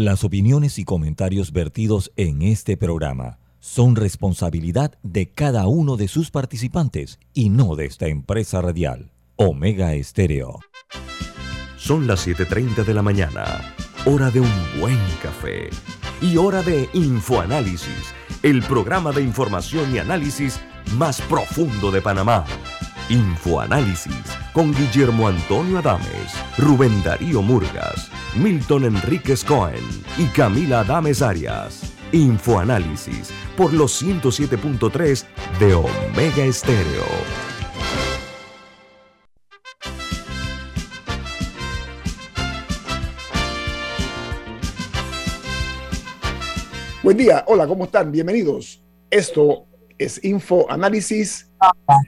Las opiniones y comentarios vertidos en este programa son responsabilidad de cada uno de sus participantes y no de esta empresa radial. Omega Estéreo. Son las 7.30 de la mañana, hora de un buen café y hora de Infoanálisis, el programa de información y análisis más profundo de Panamá. Infoanálisis con Guillermo Antonio Adames, Rubén Darío Murgas, Milton Enríquez Cohen y Camila Adames Arias. Infoanálisis por los 107.3 de Omega Estéreo. Buen día, hola, ¿cómo están? Bienvenidos. Esto es Infoanálisis,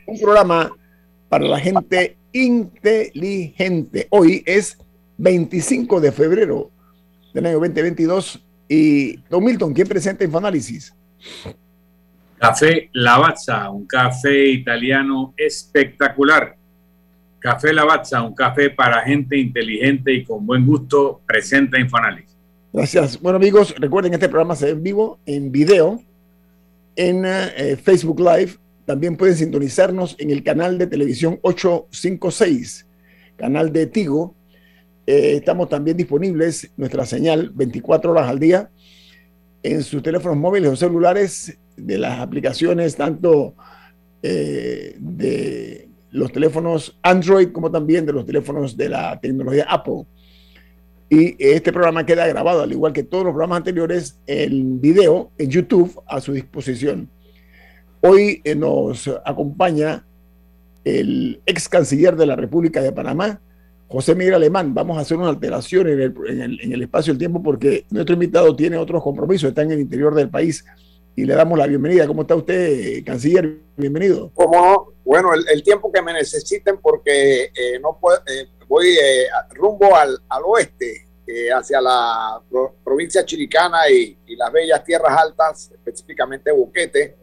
un programa para la gente inteligente. Hoy es 25 de febrero del año 2022 y Don Milton, ¿quién presenta Infoanálisis? Café Lavazza, un café italiano espectacular. Café Lavazza, un café para gente inteligente y con buen gusto, presenta Infoanálisis. Gracias. Bueno amigos, recuerden este programa se ve en vivo, en video, en eh, Facebook Live también pueden sintonizarnos en el canal de televisión 856, canal de Tigo. Eh, estamos también disponibles, nuestra señal 24 horas al día, en sus teléfonos móviles o celulares, de las aplicaciones tanto eh, de los teléfonos Android como también de los teléfonos de la tecnología Apple. Y este programa queda grabado, al igual que todos los programas anteriores, en video en YouTube a su disposición. Hoy eh, nos acompaña el ex canciller de la República de Panamá, José Miguel Alemán. Vamos a hacer una alteración en el, espacio del tiempo porque nuestro invitado tiene otros compromisos, está en el interior del país y le damos la bienvenida. ¿Cómo está usted, canciller? Bienvenido. ¿Cómo Bueno, el, tiempo que me necesiten porque eh, no puedo, eh, voy rumbo al, oeste, hacia la provincia chiricana y, y, las bellas tierras altas, específicamente Boquete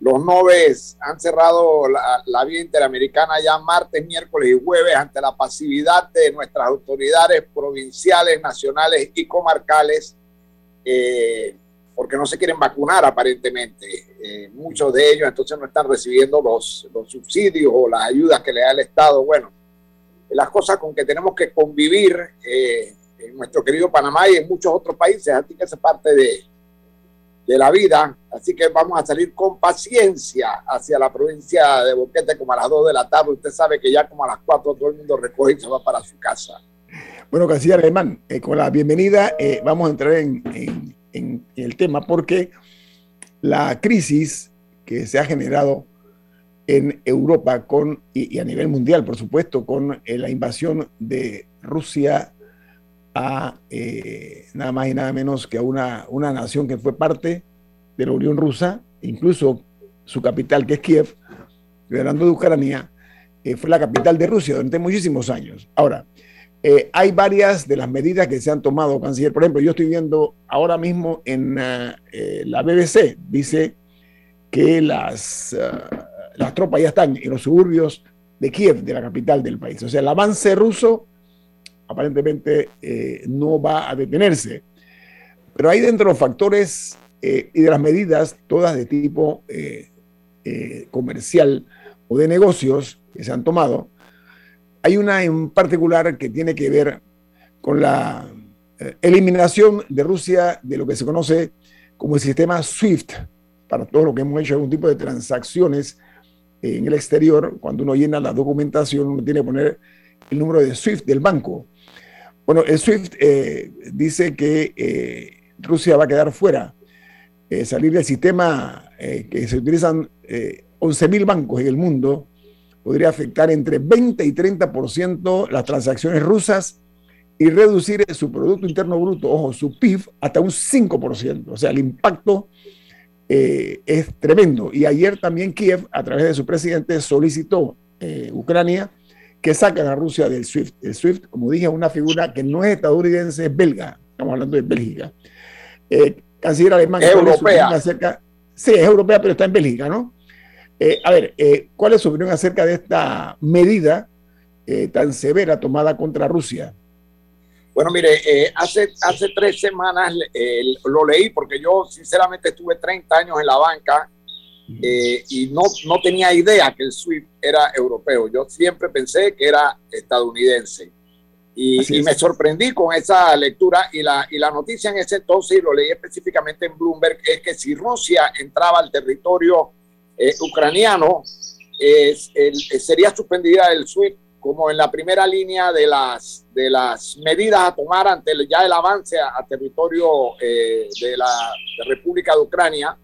los noves han cerrado la, vía interamericana ya martes, miércoles y jueves ante la pasividad de nuestras autoridades provinciales, nacionales y comarcales, eh, porque no se quieren vacunar aparentemente. Eh, muchos de ellos entonces no están recibiendo los, subsidios o las ayudas que le da el Estado. Bueno, las cosas con que tenemos que convivir eh, en nuestro querido Panamá y en muchos otros países, así que es parte de, de la vida. Así que vamos a salir con paciencia hacia la provincia de Boquete como a las 2 de la tarde. Usted sabe que ya como a las 4 todo el mundo recoge y se va para su casa. Bueno, canciller Alemán, eh, con la bienvenida eh, vamos a entrar en, el tema porque la crisis que se ha generado en Europa con, y, a nivel mundial, por supuesto, con eh, la invasión de Rusia a eh, nada más y nada menos que a una, una nación que fue parte de la Unión Rusa, incluso su capital, que es Kiev, hablando de Ucrania, eh, fue la capital de Rusia durante muchísimos años. Ahora, eh, hay varias de las medidas que se han tomado, canciller. Por ejemplo, yo estoy viendo ahora mismo en la BBC, dice que las, las tropas ya están en los suburbios de Kiev, de la capital del país. O sea, el avance ruso aparentemente eh, no va a detenerse. Pero hay dentro de los factores eh, y de las medidas, todas de tipo eh, comercial o de negocios que se han tomado, hay una en particular que tiene que ver con la eliminación de Rusia de lo que se conoce como el sistema SWIFT, para todo lo que hemos hecho algún tipo de transacciones en el exterior, cuando uno llena la documentación, uno tiene que poner el número de SWIFT del banco. Bueno, el SWIFT eh, dice que eh, Rusia va a quedar fuera, eh, salir del sistema que se utilizan 11.000 bancos en el mundo, podría afectar entre 20 y 30% las transacciones rusas y reducir su Producto Interno Bruto, ojo, su PIB, hasta un 5%. O sea, el impacto es tremendo. Y ayer también Kiev, a través de su presidente, solicitó Ucrania que sacan a Rusia del SWIFT. El SWIFT, como dije, es una figura que no es estadounidense, es belga. Estamos hablando de Bélgica. Eh, canciller alemán. Es europea. Acerca, sí, es europea, pero está en Bélgica, ¿no? Eh, a ver, eh, ¿cuál es su opinión acerca de esta medida tan severa tomada contra Rusia? Bueno, mire, eh, hace, hace tres semanas eh, lo leí porque yo sinceramente estuve 30 años en la banca eh, y no, no tenía idea que el SWIFT era europeo. Yo siempre pensé que era estadounidense. Y, me sorprendí con esa lectura y la, y la noticia en ese entonces, y lo leí específicamente en Bloomberg, es que si Rusia entraba al territorio ucraniano, sería suspendida el SWIFT como en la primera línea de las, de las medidas a tomar ante ya el avance a, territorio eh, de la República de Ucrania,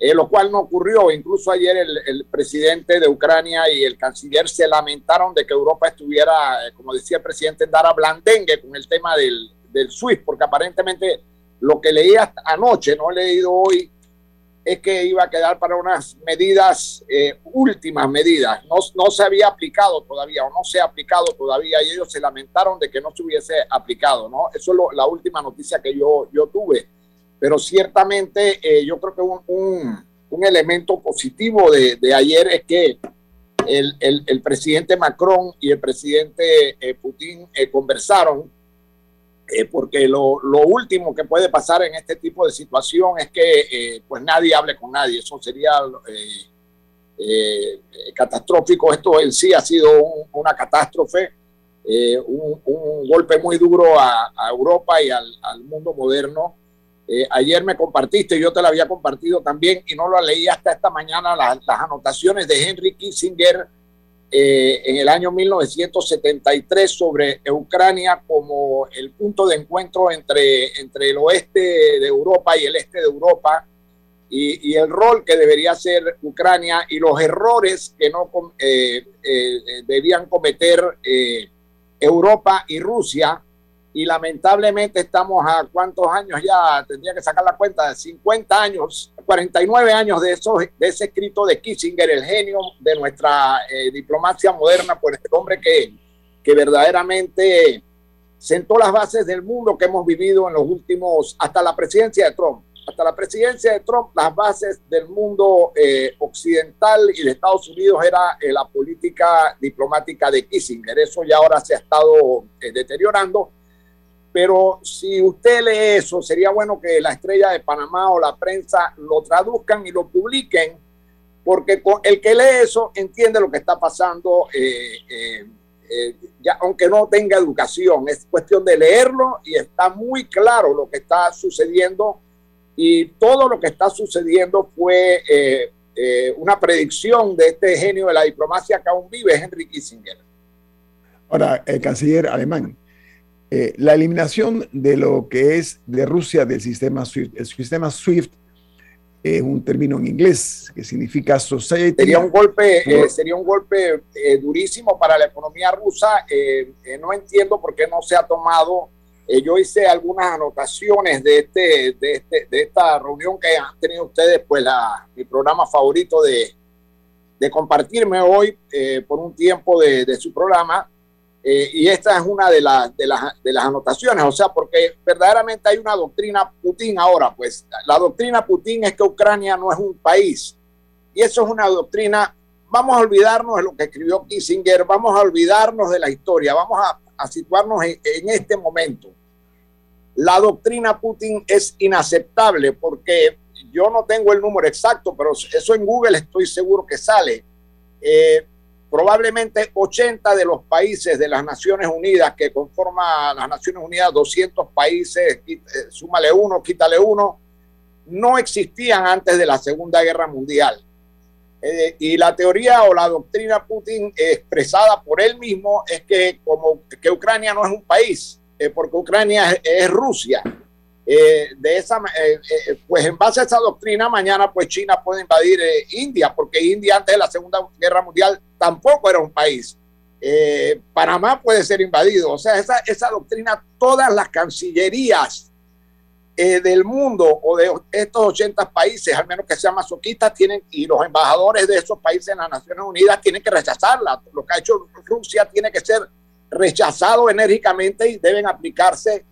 eh, lo cual no ocurrió. Incluso ayer el, presidente de Ucrania y el canciller se lamentaron de que Europa estuviera, eh, como decía el presidente, Dara blandengue con el tema del, del SWIFT, porque aparentemente lo que leí anoche, no he leído hoy, es que iba a quedar para unas medidas, eh, últimas medidas. No, no, se había aplicado todavía o no se ha aplicado todavía y ellos se lamentaron de que no se hubiese aplicado, ¿no? Eso es la última noticia que yo, yo tuve. Pero ciertamente eh, yo creo que un, un, elemento positivo de, de, ayer es que el, el, el, presidente Macron y el presidente eh, Putin conversaron eh, porque lo, lo, último que puede pasar en este tipo de situación es que eh, pues nadie hable con nadie. Eso sería eh, catastrófico. Esto en sí ha sido una catástrofe, un, un, golpe muy duro a, a Europa y al, al, mundo moderno. Ayer me compartiste, yo te lo había compartido también y no lo leí hasta esta mañana, las, anotaciones de Henry Kissinger eh, en el año 1973 sobre Ucrania como el punto de encuentro entre, entre el oeste de Europa y el este de Europa y, y el rol que debería ser Ucrania y los errores que no eh, eh, debían cometer Europa y Rusia y lamentablemente estamos a cuántos años ya, tendría que sacar la cuenta, de 50 años, 49 años de, eso, de ese escrito de Kissinger, el genio de nuestra eh, diplomacia moderna, pues el hombre que, que verdaderamente sentó las bases del mundo que hemos vivido en los últimos, hasta la presidencia de Trump. Hasta la presidencia de Trump, las bases del mundo eh, occidental y de Estados Unidos era eh, la política diplomática de Kissinger. Eso ya ahora se ha estado deteriorando pero si usted lee eso, sería bueno que la estrella de Panamá o la prensa lo traduzcan y lo publiquen, porque el que lee eso entiende lo que está pasando, eh, eh, eh, ya, aunque no tenga educación. Es cuestión de leerlo y está muy claro lo que está sucediendo. Y todo lo que está sucediendo fue una predicción de este genio de la diplomacia que aún vive, Henry Kissinger. Ahora, el canciller alemán eh, la eliminación de lo que es de Rusia del sistema SWIFT. El sistema SWIFT es un término en inglés que significa society. Sería un golpe, eh, sería un golpe eh, durísimo para la economía rusa. no entiendo por qué no se ha tomado. yo hice algunas anotaciones de este, de este, de esta reunión que han tenido ustedes, pues la, mi programa favorito de, de compartirme hoy por un tiempo de, de su programa eh, y esta es una de, de, de, las anotaciones, o sea, porque verdaderamente hay una doctrina Putin ahora, pues la doctrina Putin es que Ucrania no es un país. Y eso es una doctrina, vamos a olvidarnos de lo que escribió Kissinger, vamos a olvidarnos de la historia, vamos a, situarnos en, en este momento. La doctrina Putin es inaceptable porque yo no tengo el número exacto, pero eso en Google estoy seguro que sale. Eh, probablemente 80 de los países de las Naciones Unidas que conforman las Naciones Unidas, 200 países, eh, súmale uno, quítale uno, no existían antes de la Segunda Guerra Mundial. Eh, y la teoría o la doctrina Putin expresada por él mismo es que como que Ucrania no es un país, eh, porque Ucrania es Rusia. Eh, de esa, eh, eh, pues en base a esa doctrina, mañana pues China puede invadir India, porque India antes de la Segunda Guerra Mundial tampoco era un país. Panamá puede ser invadido. O sea, esa, esa doctrina, todas las cancillerías del mundo o de estos 80 países, al menos que sean masoquistas, tienen, y los embajadores de esos países en las Naciones Unidas tienen que rechazarla. Lo que ha hecho Rusia tiene que ser rechazado enérgicamente y deben aplicarse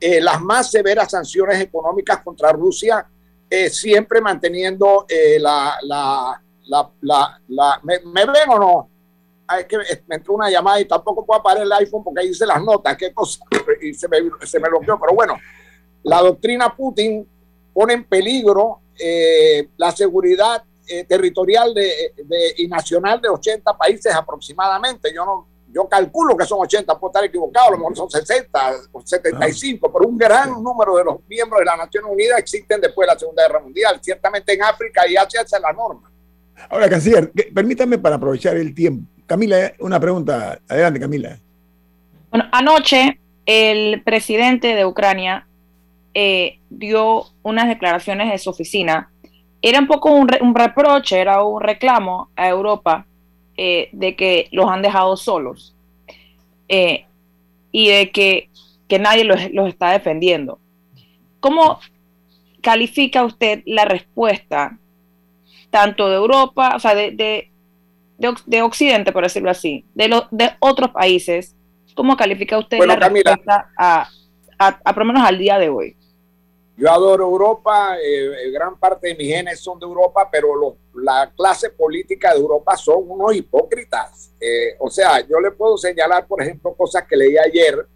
eh, las más severas sanciones económicas contra Rusia, eh, siempre manteniendo eh, la, la, la, la, ¿me, ven o no? es que me entró una llamada y tampoco puedo apagar el iPhone porque ahí dice las notas, qué cosa, y se me, se me bloqueó. Pero bueno, la doctrina Putin pone en peligro eh, la seguridad eh, territorial de, y nacional de 80 países aproximadamente. Yo no, yo calculo que son 80, puedo estar equivocado, a lo mejor son 60 o 75, pero un gran número de los miembros de la Naciones Unidas existen después de la Segunda Guerra Mundial. Ciertamente en África y Asia esa es la norma. Ahora, canciller, permítame para aprovechar el tiempo. Camila, una pregunta. Adelante, Camila. Bueno, anoche el presidente de Ucrania eh, dio unas declaraciones de su oficina. Era un poco un, reproche, era un reclamo a Europa eh, de que los han dejado solos eh, y de que, nadie los, está defendiendo. ¿Cómo califica usted la respuesta tanto de Europa, o sea, de, de, Occidente, por decirlo así, de, los de otros países? ¿Cómo califica usted la respuesta a, a, por lo menos al día de hoy? Yo adoro Europa, eh, eh, gran parte de mis genes son de Europa, pero la clase política de Europa son unos hipócritas. Eh, o sea, yo le puedo señalar, por ejemplo, cosas que leí ayer,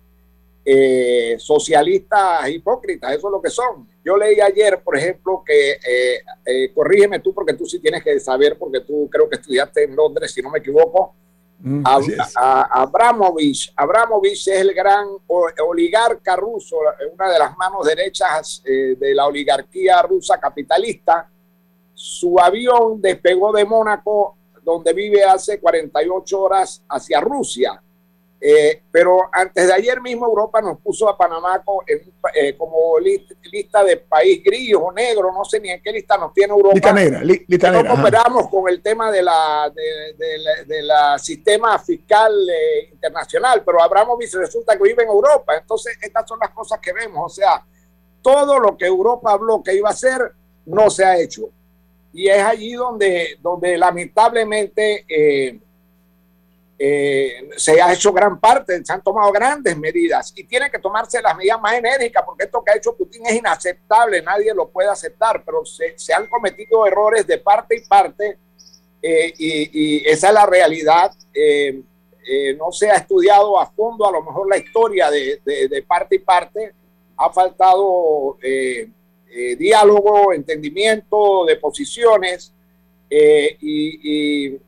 socialistas hipócritas, eso es lo que son. Yo leí ayer, por ejemplo, que, corrígeme tú, porque tú sí tienes que saber, porque tú creo que estudiaste en Londres, si no me equivoco, Mm, Abramovich, Abramovich es el gran oligarca ruso, una de las manos derechas eh, de la oligarquía rusa capitalista. Su avión despegó de Mónaco, donde vive hace 48 horas, hacia Rusia. Eh, pero antes de ayer mismo Europa nos puso a Panamá eh, como lista de país gris o negro, no sé ni en qué lista nos tiene Europa. Lista negra, lista negra. No cooperamos con el tema de la, de, la, sistema fiscal eh, internacional, pero Abramovich resulta que vive en Europa. Entonces, estas son las cosas que vemos. O sea, todo lo que Europa habló que iba a hacer no se ha hecho. Y es allí donde, donde lamentablemente eh, se ha hecho gran parte, se han tomado grandes medidas y tiene que tomarse las medidas más enérgicas porque esto que ha hecho Putin es inaceptable, nadie lo puede aceptar, pero se, han cometido errores de parte y parte eh, y, esa es la realidad. Eh, no se ha estudiado a fondo a lo mejor la historia de, de, parte y parte, ha faltado diálogo, entendimiento de posiciones y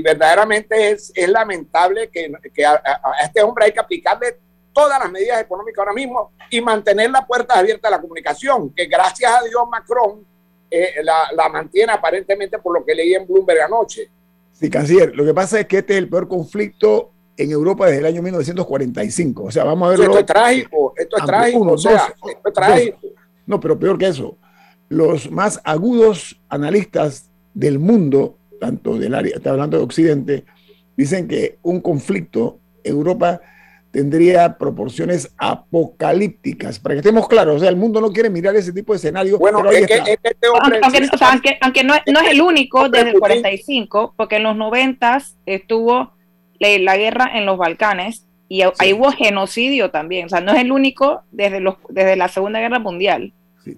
verdaderamente es, es lamentable que, que a, este hombre hay que aplicarle todas las medidas económicas ahora mismo y mantener la puerta abierta a la comunicación, que gracias a Dios Macron eh, la, la, mantiene aparentemente por lo que leí en Bloomberg anoche. Sí, canciller, lo que pasa es que este es el peor conflicto en Europa desde el año 1945. O sea, vamos a verlo. Esto es trágico, esto es trágico, o sea, esto es trágico. No, pero peor que eso, los más agudos analistas del mundo tanto del área, está hablando de Occidente, dicen que un conflicto en Europa tendría proporciones apocalípticas. Para que estemos claros, o sea, el mundo no quiere mirar ese tipo de escenario. Bueno, este aunque, no, es el único desde el 45, porque en los 90 estuvo la, guerra en los Balcanes y ahí hubo genocidio también. O sea, no es el único desde, los, desde la Segunda Guerra Mundial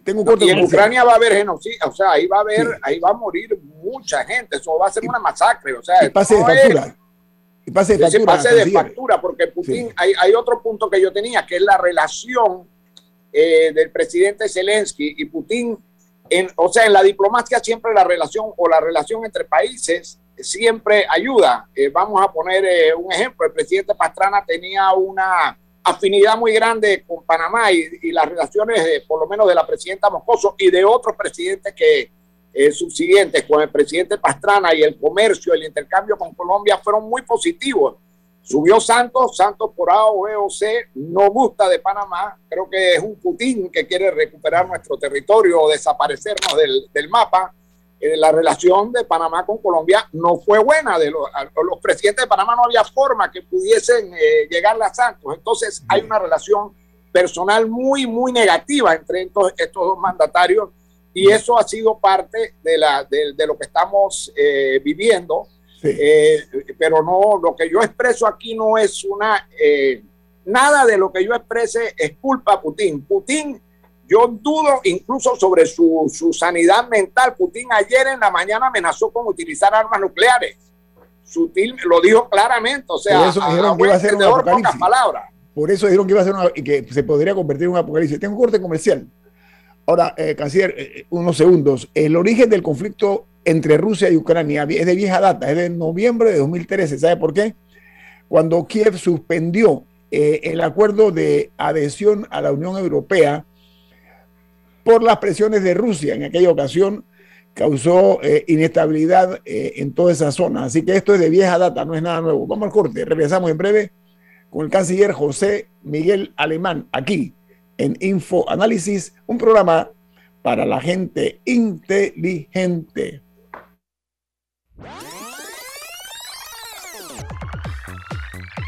tengo y en Ucrania va a haber genocidio, o sea, ahí va a haber, ahí va a morir mucha gente, eso va a ser una masacre, o sea, y pase de factura. y pase de factura. Pase de factura, porque Putin, hay, hay, otro punto que yo tenía, que es la relación eh, del presidente Zelensky y Putin, en, o sea, en la diplomacia siempre la relación o la relación entre países siempre ayuda. Eh, vamos a poner eh, un ejemplo, el presidente Pastrana tenía una afinidad muy grande con Panamá y, las relaciones, por lo menos de la presidenta Moscoso y de otros presidentes que eh, subsiguientes, con el presidente Pastrana y el comercio, el intercambio con Colombia fueron muy positivos. Subió Santos, Santos por A o B o C, no gusta de Panamá, creo que es un Putin que quiere recuperar nuestro territorio o desaparecernos del mapa eh, la relación de Panamá con Colombia no fue buena. De los, los presidentes de Panamá no había forma que pudiesen eh, llegar a Santos. Entonces hay una relación personal muy, muy negativa entre estos, estos dos mandatarios y eso ha sido parte de, la, de, lo que estamos eh, viviendo. pero no, lo que yo expreso aquí no es una, nada de lo que yo exprese es culpa a Putin. Putin yo dudo incluso sobre su, sanidad mental. Putin ayer en la mañana amenazó con utilizar armas nucleares. sutil, lo dijo claramente, o sea, Por eso dijeron que iba a ser un apocalipsis. palabras. Por eso dijeron que iba a ser una, y que se podría convertir en un apocalipsis. Tengo un corte comercial. Ahora, eh, canciller, eh, unos segundos. El origen del conflicto entre Rusia y Ucrania es de vieja data, es de noviembre de 2013. ¿Sabe por qué? Cuando Kiev suspendió eh, el acuerdo de adhesión a la Unión Europea por las presiones de Rusia. En aquella ocasión causó eh, inestabilidad eh, en toda esa zona. Así que esto es de vieja data, no es nada nuevo. Vamos al corte, regresamos en breve con el canciller José Miguel Alemán aquí en Info Análisis, un programa para la gente inteligente.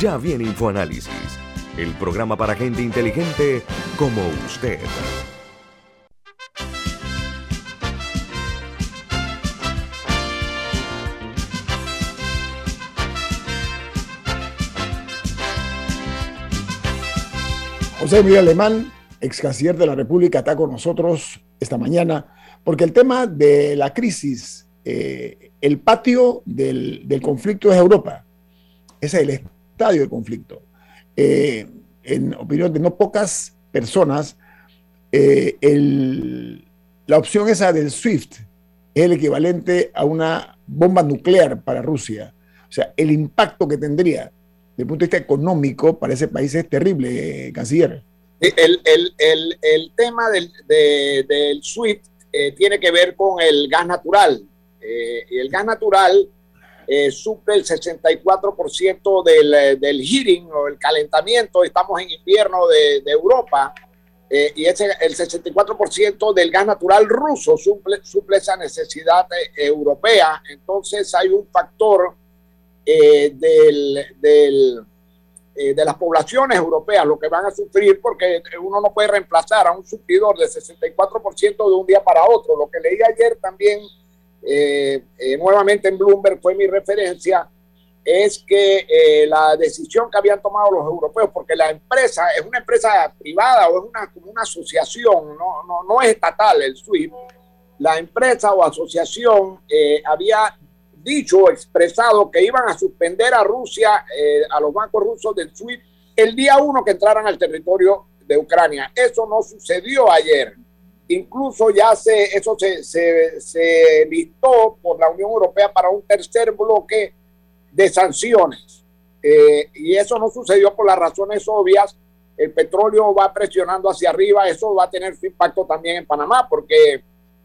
Ya viene InfoAnálisis, el programa para gente inteligente como usted. José Miguel Alemán, ex canciller de la República, está con nosotros esta mañana, porque el tema de la crisis, eh, el patio del, del, conflicto es Europa, ese es el estadio del conflicto. Eh, en opinión de no pocas personas, eh, la opción esa del SWIFT es el equivalente a una bomba nuclear para Rusia. O sea, el impacto que tendría desde el punto de vista económico para ese país es terrible, eh, canciller. El, el, el, tema del, de, del SWIFT eh, tiene que ver con el gas natural. Y el gas natural eh, el 64% del, del heating o el calentamiento. Estamos en invierno de, Europa. Eh, y ese, el 64% del gas natural ruso suple, suple esa necesidad eh, europea. Entonces hay un factor eh, del, del, eh, de las poblaciones europeas, lo que van a sufrir, porque uno no puede reemplazar a un suplidor de 64% de un día para otro. Lo que leí ayer también, eh, eh, nuevamente en Bloomberg, fue mi referencia, es que eh, la decisión que habían tomado los europeos, porque la empresa es una empresa privada o es una, como una asociación, no, no, no es estatal el SWIFT, la empresa o asociación había dicho o expresado que iban a suspender a Rusia, a los bancos rusos del SWIFT, el día uno que entraran al territorio de Ucrania. Eso no sucedió ayer. Incluso ya se, eso se, se, se listó por la Unión Europea para un tercer bloque de sanciones. Eh, y eso no sucedió por las razones obvias. El petróleo va presionando hacia arriba, eso va a tener su impacto también en Panamá, porque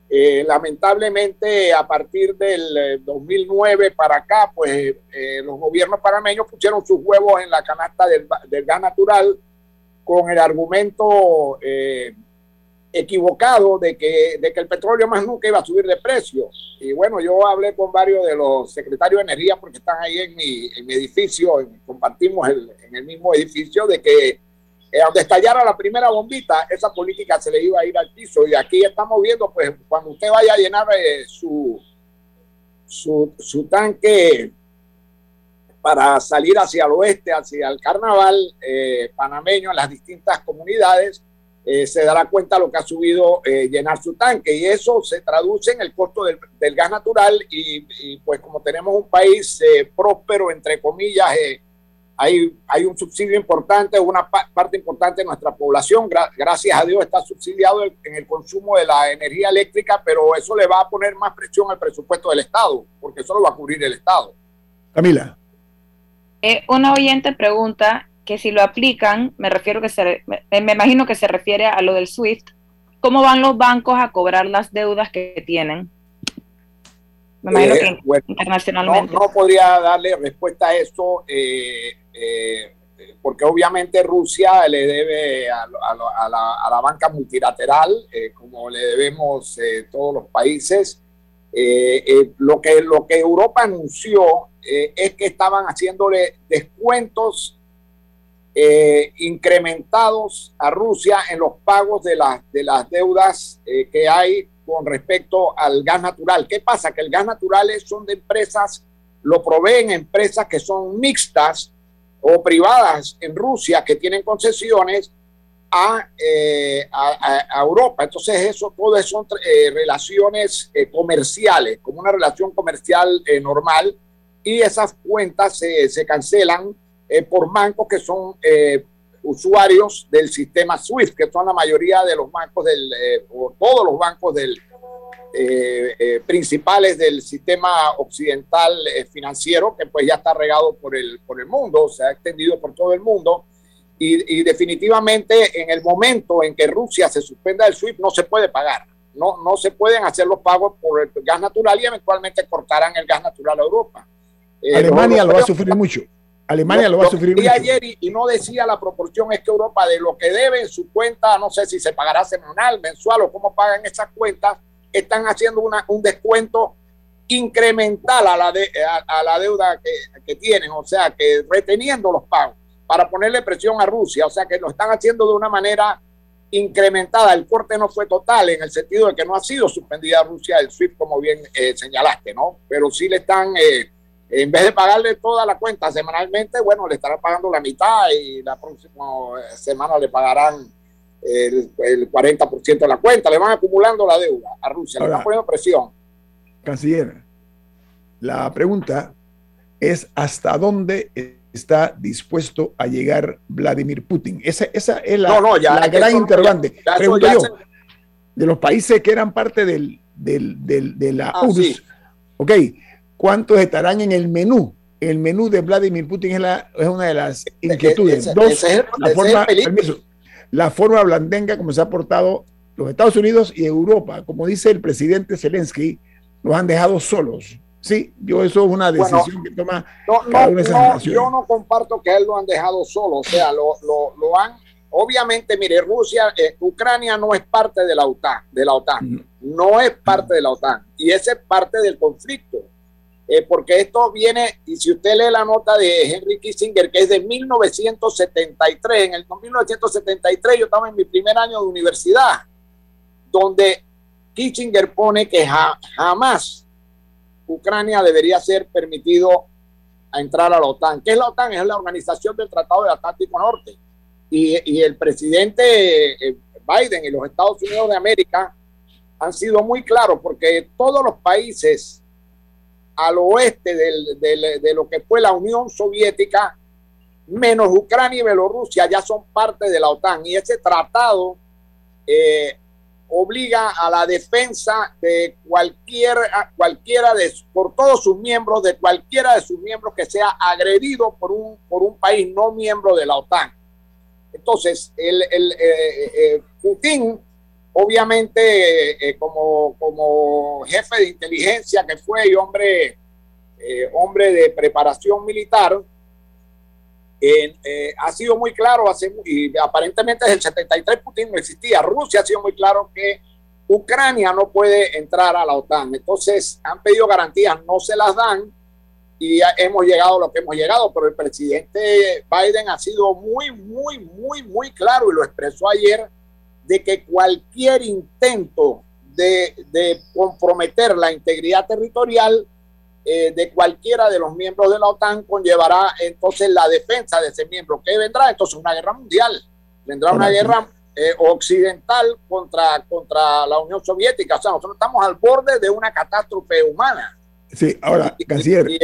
eh, lamentablemente a partir del 2009 para acá, pues eh, los gobiernos panameños pusieron sus huevos en la canasta del, del gas natural con el argumento eh, equivocado de que, de que el petróleo más nunca iba a subir de precio. Y bueno, yo hablé con varios de los secretarios de energía porque están ahí en mi, en mi edificio, compartimos el, en el mismo edificio, de que eh, donde estallara la primera bombita, esa política se le iba a ir al piso. Y aquí estamos viendo, pues, cuando usted vaya a llenar eh, su, su, su, tanque para salir hacia el oeste, hacia el carnaval eh, panameño en las distintas comunidades, eh, se dará cuenta lo que ha subido eh, llenar su tanque y eso se traduce en el costo del, del gas natural y, y, pues como tenemos un país eh, próspero, entre comillas, eh, hay, hay un subsidio importante, una pa parte importante de nuestra población, gra gracias a Dios, está subsidiado el, en el consumo de la energía eléctrica, pero eso le va a poner más presión al presupuesto del Estado, porque eso lo va a cubrir el Estado. Camila. Eh, una oyente pregunta que si lo aplican, me refiero que se, me, me, imagino que se refiere a lo del SWIFT, ¿cómo van los bancos a cobrar las deudas que tienen? Me imagino eh, que bueno, internacionalmente. No, no, podría darle respuesta a eso eh, eh, porque obviamente Rusia le debe a, a, a, la, a la, banca multilateral, como le debemos todos los países. lo, que, lo que Europa anunció es que estaban haciéndole descuentos eh, incrementados a Rusia en los pagos de, las de las deudas eh, que hay con respecto al gas natural. ¿Qué pasa? Que el gas natural son de empresas, lo proveen empresas que son mixtas o privadas en Rusia que tienen concesiones a, eh, a, Europa. Entonces eso, todo eso son relaciones comerciales, como una relación comercial normal, y esas cuentas se, se cancelan eh, por bancos que son eh, usuarios del sistema SWIFT, que son la mayoría de los bancos del, eh, o todos los bancos del, principales del sistema occidental financiero, que pues ya está regado por el, por el mundo, se ha extendido por todo el mundo. Y, y, definitivamente en el momento en que Rusia se suspenda el SWIFT no se puede pagar. No, no se pueden hacer los pagos por el gas natural y eventualmente cortarán el gas natural a Europa. Alemania lo va a sufrir mucho. Alemania lo, va a sufrir. Y ayer y, no decía la proporción, es que Europa de lo que debe en su cuenta, no sé si se pagará semanal, mensual o cómo pagan esas cuentas, están haciendo una, un descuento incremental a la, de, a, la deuda que, que, tienen, o sea, que reteniendo los pagos para ponerle presión a Rusia, o sea, que lo están haciendo de una manera incrementada. El corte no fue total en el sentido de que no ha sido suspendida Rusia el SWIFT, como bien eh, señalaste, ¿no? Pero sí le están... Eh, en vez de pagarle toda la cuenta semanalmente, bueno, le estarán pagando la mitad y la próxima semana le pagarán el, el 40% de la cuenta, le van acumulando la deuda a Rusia, Ahora, le están poniendo presión. Canciller, la pregunta es hasta dónde está dispuesto a llegar Vladimir Putin. Esa, esa es la, no, no, ya, la gran interrogante. Pregunto yo, se... de los países que eran parte del, del, del de la ah, URSS, sí. ok, cuántos estarán en el menú. El menú de Vladimir Putin es, la, es una de las inquietudes. Ese, Dos, ese es, la, forma, permiso, la forma blandenga como se ha portado los Estados Unidos y Europa. Como dice el presidente Zelensky, los han dejado solos. Sí, yo eso es una decisión bueno, que toma no, cada una de esas no, Yo no comparto que él lo han dejado solo, o sea, lo, lo, lo han, obviamente, mire, Rusia, eh, Ucrania no es parte de la OTAN, de la OTAN, no es parte de la OTAN, y esa es parte del conflicto eh, porque esto viene, y si usted lee la nota de Henry Kissinger, que es de 1973, en el 1973 yo estaba en mi primer año de universidad, donde Kissinger pone que ja, jamás Ucrania debería ser permitido a entrar a la OTAN. ¿Qué es la OTAN? Es la Organización del Tratado del Atlántico Norte. Y, y el presidente eh, Biden y los Estados Unidos de América han sido muy claros porque todos los países al oeste del, del, de lo que fue la Unión Soviética, menos Ucrania y Bielorrusia, ya son parte de la OTAN. Y ese tratado eh, obliga a la defensa de cualquier, cualquiera de, por todos sus miembros, de cualquiera de sus miembros que sea agredido por un, por un país no miembro de la OTAN. Entonces, el, el eh, eh, Putin obviamente eh, como, como jefe de inteligencia que fue y hombre, eh, hombre de preparación militar, eh, ha sido muy claro, hace, y aparentemente desde el 73 Putin no existía, Rusia ha sido muy claro que Ucrania no puede entrar a la OTAN. Entonces han pedido garantías, no se las dan y hemos llegado a lo que hemos llegado, pero el presidente Biden ha sido muy, muy, muy, muy claro y lo expresó ayer de que cualquier intento de, de comprometer la integridad territorial eh, de cualquiera de los miembros de la OTAN conllevará entonces la defensa de ese miembro. ¿Qué vendrá? Entonces una guerra mundial. Vendrá una guerra eh, occidental contra, contra la Unión Soviética. O sea, nosotros estamos al borde de una catástrofe humana. Sí, ahora, canciller, y,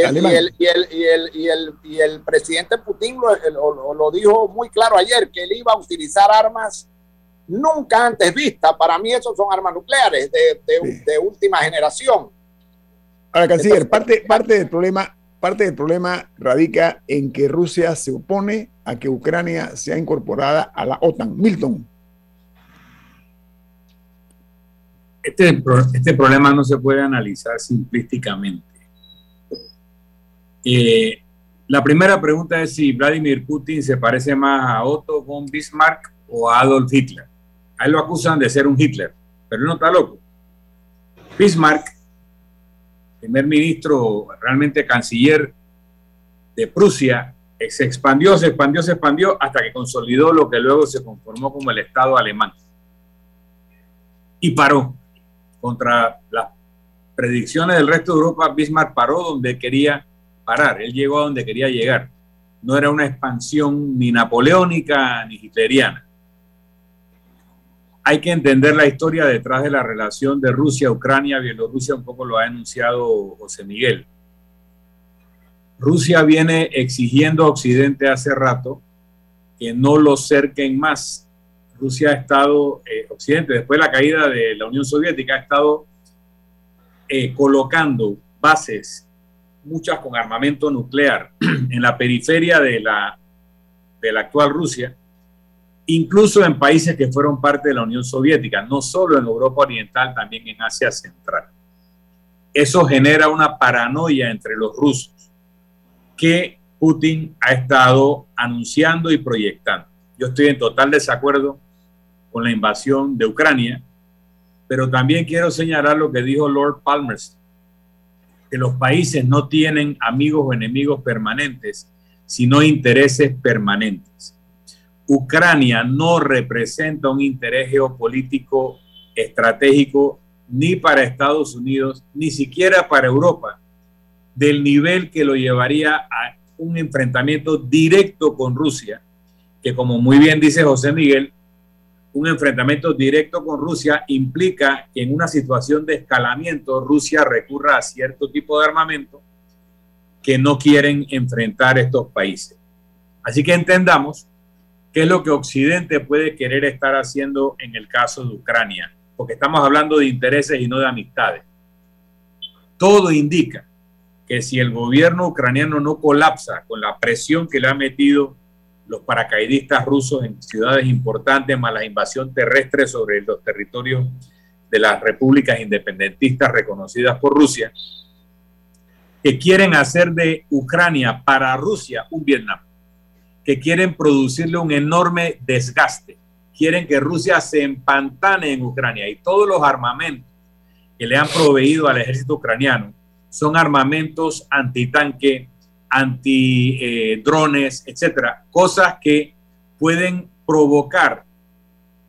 el, presidente Putin lo, lo, lo dijo muy claro ayer, que él iba a utilizar armas nunca antes vista. Para mí esos son armas nucleares de, de, sí. de última generación. Ahora, canciller, parte, parte del problema parte del problema radica en que Rusia se opone a que Ucrania sea incorporada a la OTAN. Milton. Este, este problema no se puede analizar simplísticamente. Eh, la primera pregunta es si Vladimir Putin se parece más a Otto von Bismarck o a Adolf Hitler. A él lo acusan de ser un Hitler, pero él no está loco. Bismarck, primer ministro, realmente canciller de Prusia, se expandió, se expandió, se expandió hasta que consolidó lo que luego se conformó como el Estado alemán. Y paró contra las predicciones del resto de Europa. Bismarck paró donde quería parar, él llegó a donde quería llegar. No era una expansión ni napoleónica ni hitleriana. Hay que entender la historia detrás de la relación de Rusia, Ucrania, Bielorrusia, un poco lo ha enunciado José Miguel. Rusia viene exigiendo a Occidente hace rato que no lo cerquen más. Rusia ha estado, eh, Occidente, después de la caída de la Unión Soviética, ha estado eh, colocando bases muchas con armamento nuclear en la periferia de la, de la actual Rusia, incluso en países que fueron parte de la Unión Soviética, no solo en Europa Oriental, también en Asia Central. Eso genera una paranoia entre los rusos que Putin ha estado anunciando y proyectando. Yo estoy en total desacuerdo con la invasión de Ucrania, pero también quiero señalar lo que dijo Lord Palmerston que los países no tienen amigos o enemigos permanentes, sino intereses permanentes. Ucrania no representa un interés geopolítico estratégico ni para Estados Unidos, ni siquiera para Europa, del nivel que lo llevaría a un enfrentamiento directo con Rusia, que como muy bien dice José Miguel, un enfrentamiento directo con Rusia implica que en una situación de escalamiento Rusia recurra a cierto tipo de armamento que no quieren enfrentar estos países. Así que entendamos qué es lo que Occidente puede querer estar haciendo en el caso de Ucrania, porque estamos hablando de intereses y no de amistades. Todo indica que si el gobierno ucraniano no colapsa con la presión que le ha metido los paracaidistas rusos en ciudades importantes, más la invasión terrestre sobre los territorios de las repúblicas independentistas reconocidas por Rusia, que quieren hacer de Ucrania para Rusia un Vietnam, que quieren producirle un enorme desgaste, quieren que Rusia se empantane en Ucrania. Y todos los armamentos que le han proveído al ejército ucraniano son armamentos antitanque, antidrones, eh, etcétera, cosas que pueden provocar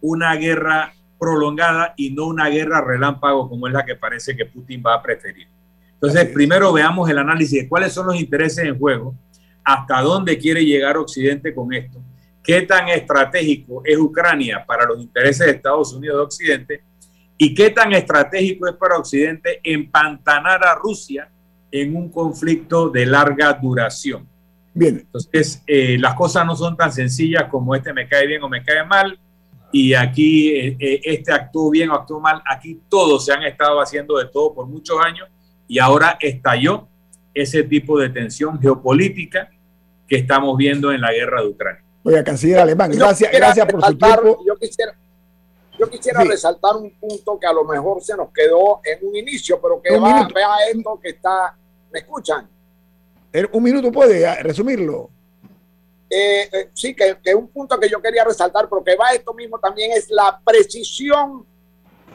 una guerra prolongada y no una guerra relámpago como es la que parece que Putin va a preferir. Entonces, primero veamos el análisis de cuáles son los intereses en juego, hasta dónde quiere llegar Occidente con esto, qué tan estratégico es Ucrania para los intereses de Estados Unidos de Occidente y qué tan estratégico es para Occidente empantanar a Rusia en un conflicto de larga duración. Bien. Entonces, eh, las cosas no son tan sencillas como este me cae bien o me cae mal, y aquí eh, eh, este actuó bien o actuó mal. Aquí todos se han estado haciendo de todo por muchos años y ahora estalló ese tipo de tensión geopolítica que estamos viendo en la guerra de Ucrania. Oiga, canciller alemán, gracias, gracias por su tiempo. Yo quisiera, yo quisiera resaltar un punto que a lo mejor se nos quedó en un inicio, pero que va, vea esto que está ¿Me escuchan? Un minuto puede resumirlo. Eh, eh, sí, que, que, un punto que yo quería resaltar, porque va esto mismo también, es la precisión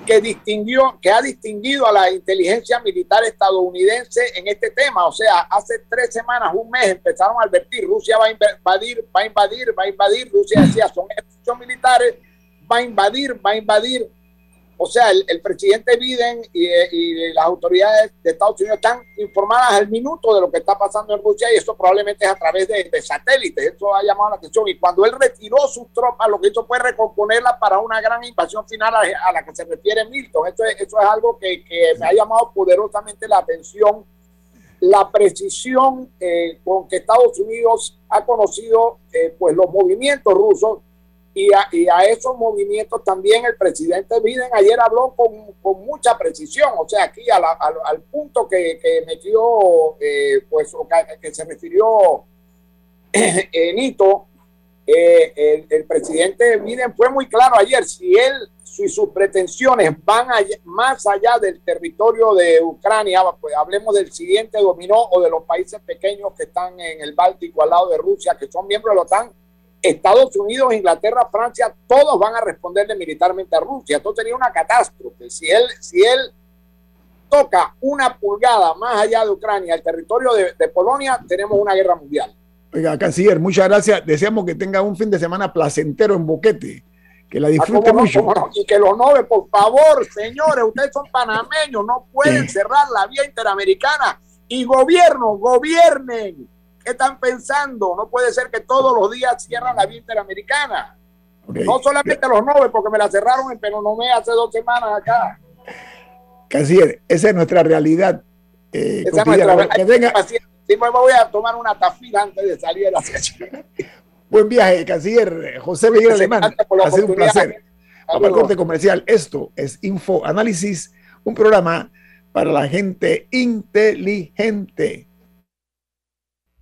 que distinguió, que ha distinguido a la inteligencia militar estadounidense en este tema. O sea, hace tres semanas, un mes, empezaron a advertir, Rusia va a invadir, va a invadir, va a invadir, Rusia decía, son ejercicios militares, va a invadir, va a invadir. O sea, el, presidente Biden y, las autoridades de Estados Unidos están informadas al minuto de lo que está pasando en Rusia y eso probablemente es a través de, satélites. Eso ha llamado la atención. Y cuando él retiró sus tropas, lo que hizo fue recomponerlas para una gran invasión final a, la que se refiere Milton. Eso es, eso es algo que, me ha llamado poderosamente la atención. La precisión eh, con que Estados Unidos ha conocido eh, pues los movimientos rusos y a, esos movimientos también el presidente Biden ayer habló con, mucha precisión, o sea, aquí al punto que, metió, eh, pues, que se refirió eh, Nito, eh, el, el, presidente Biden fue muy claro ayer, si él, si sus pretensiones van más allá del territorio de Ucrania, pues hablemos del siguiente dominó o de los países pequeños que están en el Báltico al lado de Rusia, que son miembros de la OTAN, Estados Unidos, Inglaterra, Francia, todos van a responderle militarmente a Rusia. Esto sería una catástrofe. Si él, si él toca una pulgada más allá de Ucrania, el territorio de, Polonia, tenemos una guerra mundial. Oiga, canciller, muchas gracias. Deseamos que tenga un fin de semana placentero en Boquete. Que la disfrute ah, mucho. Y que lo nove, por favor, señores, ustedes son panameños, no pueden cerrar la vía interamericana. Y gobierno, gobiernen ¿Qué están pensando? No puede ser que todos los días cierran la vía interamericana. No solamente los nueve, porque me la cerraron en Penonomé hace dos semanas acá. Canciller, esa es nuestra realidad. Eh, esa es nuestra realidad. Sí, me voy a tomar una tafila antes de salir de la sesión. Buen viaje, canciller José Miguel Alemán. Ha sido un placer. Al corte comercial. Esto es Info Análisis, un programa para la gente inteligente.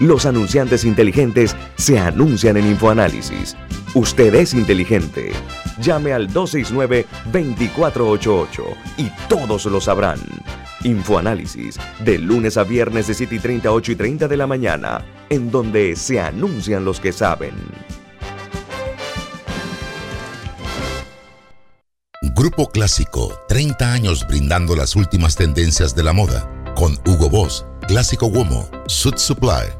Los anunciantes inteligentes se anuncian en InfoAnálisis. Usted es inteligente. Llame al 269-2488 y todos lo sabrán. Infoanálisis, de lunes a viernes de 7 y 30, 8 y 30 de la mañana, en donde se anuncian los que saben. Grupo Clásico, 30 años brindando las últimas tendencias de la moda, con Hugo Boss Clásico Womo, Suit Supply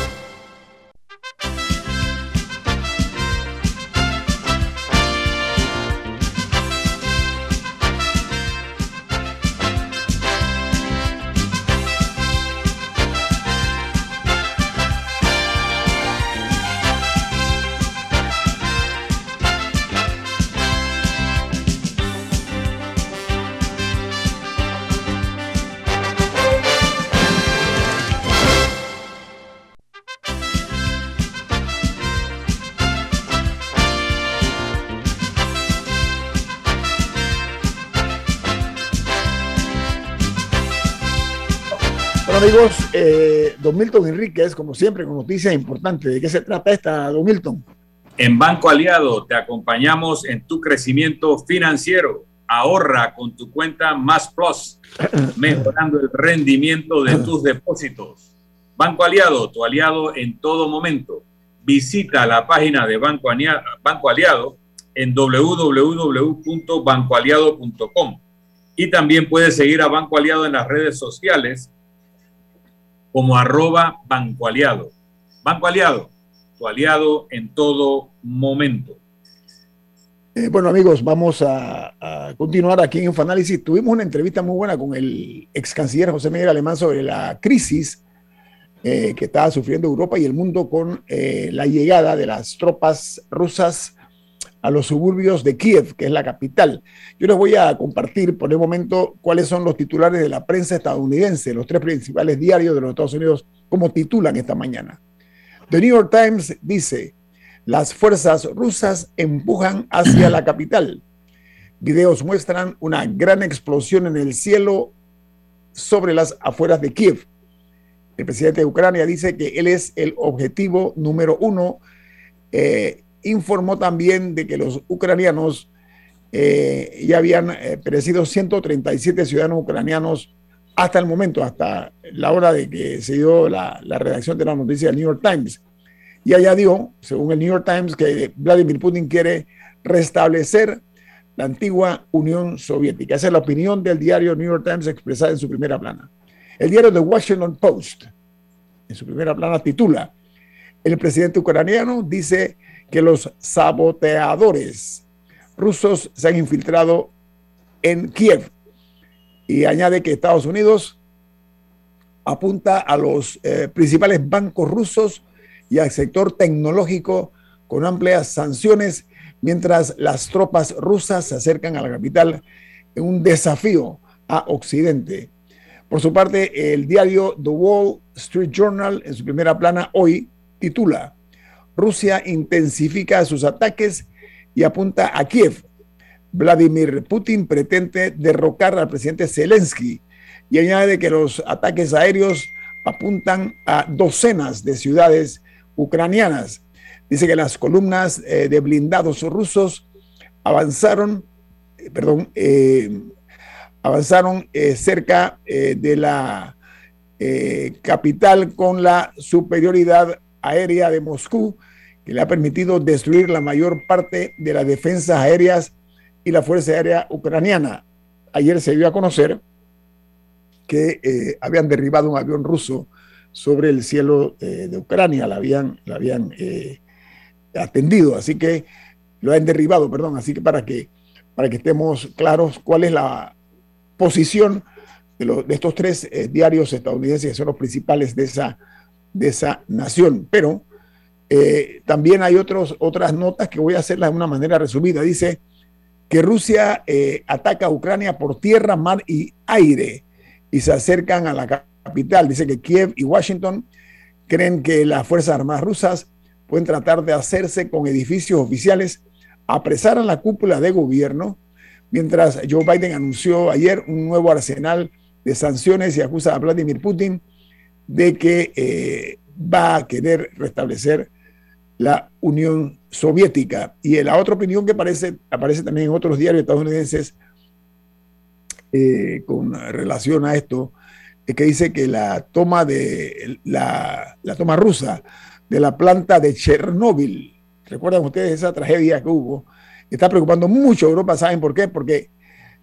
Milton Enríquez, como siempre, con noticias importantes. ¿De qué se trata esta, don Milton? En Banco Aliado te acompañamos en tu crecimiento financiero. Ahorra con tu cuenta Más Plus, mejorando el rendimiento de tus depósitos. Banco Aliado, tu aliado en todo momento. Visita la página de Banco Aliado, Banco Aliado en www.bancoaliado.com y también puedes seguir a Banco Aliado en las redes sociales como arroba Banco Aliado. Banco Aliado, tu aliado en todo momento. Eh, bueno amigos, vamos a, continuar aquí en Infoanálisis. Tuvimos una entrevista muy buena con el ex canciller José Miguel Alemán sobre la crisis eh, que estaba sufriendo Europa y el mundo con eh, la llegada de las tropas rusas a los suburbios de Kiev, que es la capital. Yo les voy a compartir por el momento cuáles son los titulares de la prensa estadounidense, los tres principales diarios de los Estados Unidos, como titulan esta mañana. The New York Times dice, las fuerzas rusas empujan hacia la capital. Videos muestran una gran explosión en el cielo sobre las afueras de Kiev. El presidente de Ucrania dice que él es el objetivo número uno. Eh, informó también de que los ucranianos eh, ya habían eh, perecido 137 ciudadanos ucranianos hasta el momento, hasta la hora de que se dio la, la redacción de la noticia del New York Times. Y añadió, según el New York Times, que Vladimir Putin quiere restablecer la antigua Unión Soviética. Esa es la opinión del diario New York Times expresada en su primera plana. El diario The Washington Post, en su primera plana, titula, el presidente ucraniano dice que los saboteadores rusos se han infiltrado en Kiev y añade que Estados Unidos apunta a los eh, principales bancos rusos y al sector tecnológico con amplias sanciones mientras las tropas rusas se acercan a la capital en un desafío a Occidente. Por su parte, el diario The Wall Street Journal, en su primera plana hoy, titula, Rusia intensifica sus ataques y apunta a Kiev. Vladimir Putin pretende derrocar al presidente Zelensky y añade que los ataques aéreos apuntan a docenas de ciudades ucranianas. Dice que las columnas eh, de blindados rusos avanzaron, eh, perdón, eh, avanzaron cerca de la capital con la superioridad aérea de Moscú, que le ha permitido destruir la mayor parte de las defensas aéreas y la Fuerza Aérea Ucraniana. Ayer se dio a conocer que habían derribado un avión ruso sobre el cielo eh, de Ucrania, la habían, habían eh, atendido, así que lo han derribado, perdón, así que para que, para que estemos claros cuál es la posición de, de estos tres eh, diarios estadounidenses que son los principales de esa, de esa nación. Pero también hay otros, otras notas que voy a hacerlas de una manera resumida. Dice que Rusia ataca a Ucrania por tierra, mar y aire y se acercan a la capital. Dice que Kiev y Washington creen que las Fuerzas Armadas rusas pueden tratar de hacerse con edificios oficiales, apresar a la cúpula de gobierno, mientras Joe Biden anunció ayer un nuevo arsenal de sanciones y acusa a Vladimir Putin de que eh, va a querer restablecer la Unión Soviética. Y la otra opinión que aparece, aparece también en otros diarios estadounidenses eh, con relación a esto que dice que la toma de la, toma rusa de la planta de Chernóbil, recuerdan ustedes esa tragedia que hubo, está preocupando mucho a Europa, ¿saben por qué? Porque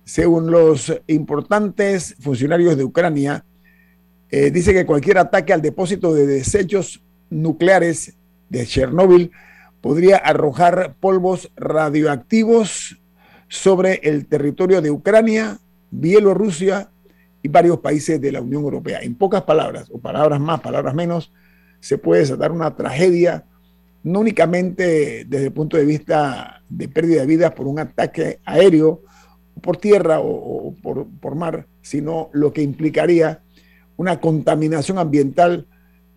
según los importantes funcionarios de Ucrania, eh, dice que cualquier ataque al depósito de desechos nucleares de Chernóbil podría arrojar polvos radioactivos sobre el territorio de Ucrania, Bielorrusia y varios países de la Unión Europea. En pocas palabras, o palabras más, palabras menos, se puede desatar una tragedia, no únicamente desde el punto de vista de pérdida de vidas por un ataque aéreo, por tierra o, por, por mar, sino lo que implicaría una contaminación ambiental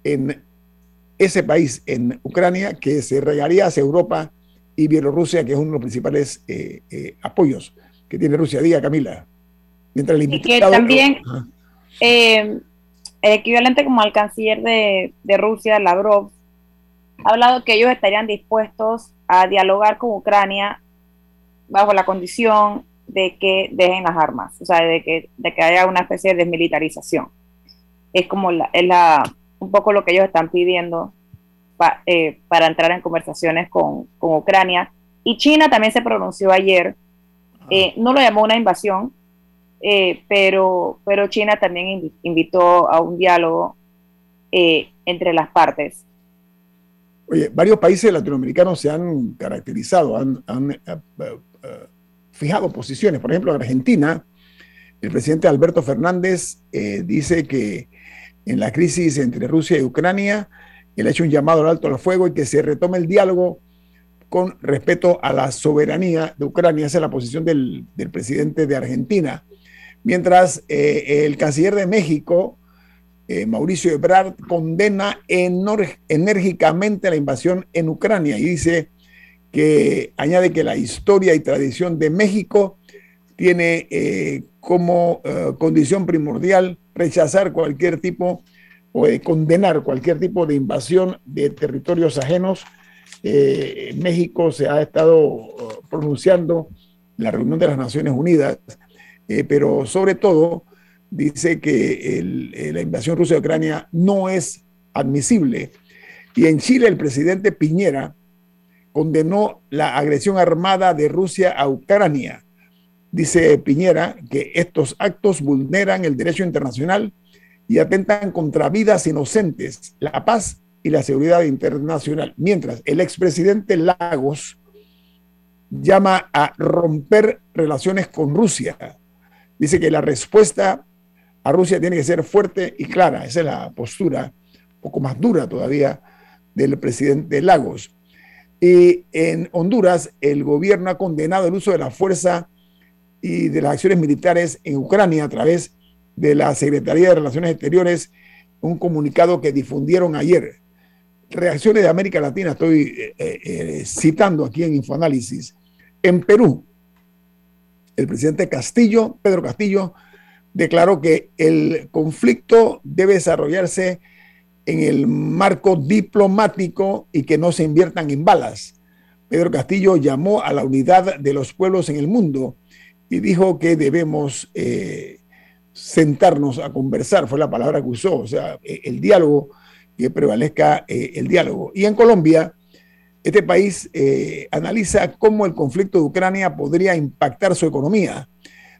en ese país, en Ucrania, que se regaría hacia Europa y Bielorrusia, que es uno de los principales eh, eh, apoyos que tiene Rusia. Diga, Camila. Mientras el y que también eh, el equivalente como al canciller de, Rusia, Lavrov, ha hablado que ellos estarían dispuestos a dialogar con Ucrania bajo la condición de que dejen las armas, o sea, de que, de que haya una especie de desmilitarización. Es como la, es la, un poco lo que ellos están pidiendo eh, para entrar en conversaciones con, con, Ucrania. Y China también se pronunció ayer, eh, no lo llamó una invasión, eh, pero, pero China también invitó a un diálogo entre las partes. Oye, varios países latinoamericanos se han caracterizado, han, fijado posiciones. Por ejemplo, Argentina, el presidente Alberto Fernández dice que en la crisis entre Rusia y Ucrania, él ha hecho un llamado al alto al fuego y que se retome el diálogo con respeto a la soberanía de Ucrania. Esa es la posición del, presidente de Argentina. Mientras eh, el canciller de México, eh, Mauricio Ebrard, condena enérgicamente la invasión en Ucrania y dice que añade que la historia y tradición de México tiene eh, como condición primordial rechazar cualquier tipo o condenar cualquier tipo de invasión de territorios ajenos eh, México se ha estado pronunciando en la reunión de las Naciones Unidas, eh, pero sobre todo dice que eh, la invasión rusa de Ucrania no es admisible. Y en Chile el presidente Piñera condenó la agresión armada de Rusia a Ucrania. Dice Piñera que estos actos vulneran el derecho internacional y atentan contra vidas inocentes, la paz y la seguridad internacional. Mientras el expresidente Lagos llama a romper relaciones con Rusia. Dice que la respuesta a Rusia tiene que ser fuerte y clara. Esa es la postura, un poco más dura todavía, del presidente Lagos. Y en Honduras, el gobierno ha condenado el uso de la fuerza y de las acciones militares en Ucrania a través de la Secretaría de Relaciones Exteriores, un comunicado que difundieron ayer reacciones de América Latina, estoy eh, eh, eh, citando aquí en Infoanálisis. En Perú, el presidente Castillo, Pedro Castillo, declaró que el conflicto debe desarrollarse en el marco diplomático y que no se inviertan en balas. Pedro Castillo llamó a la unidad de los pueblos en el mundo y dijo que debemos sentarnos a conversar, fue la palabra que usó, o sea, el diálogo que prevalezca eh, el diálogo. Y en Colombia, este país eh, analiza cómo el conflicto de Ucrania podría impactar su economía.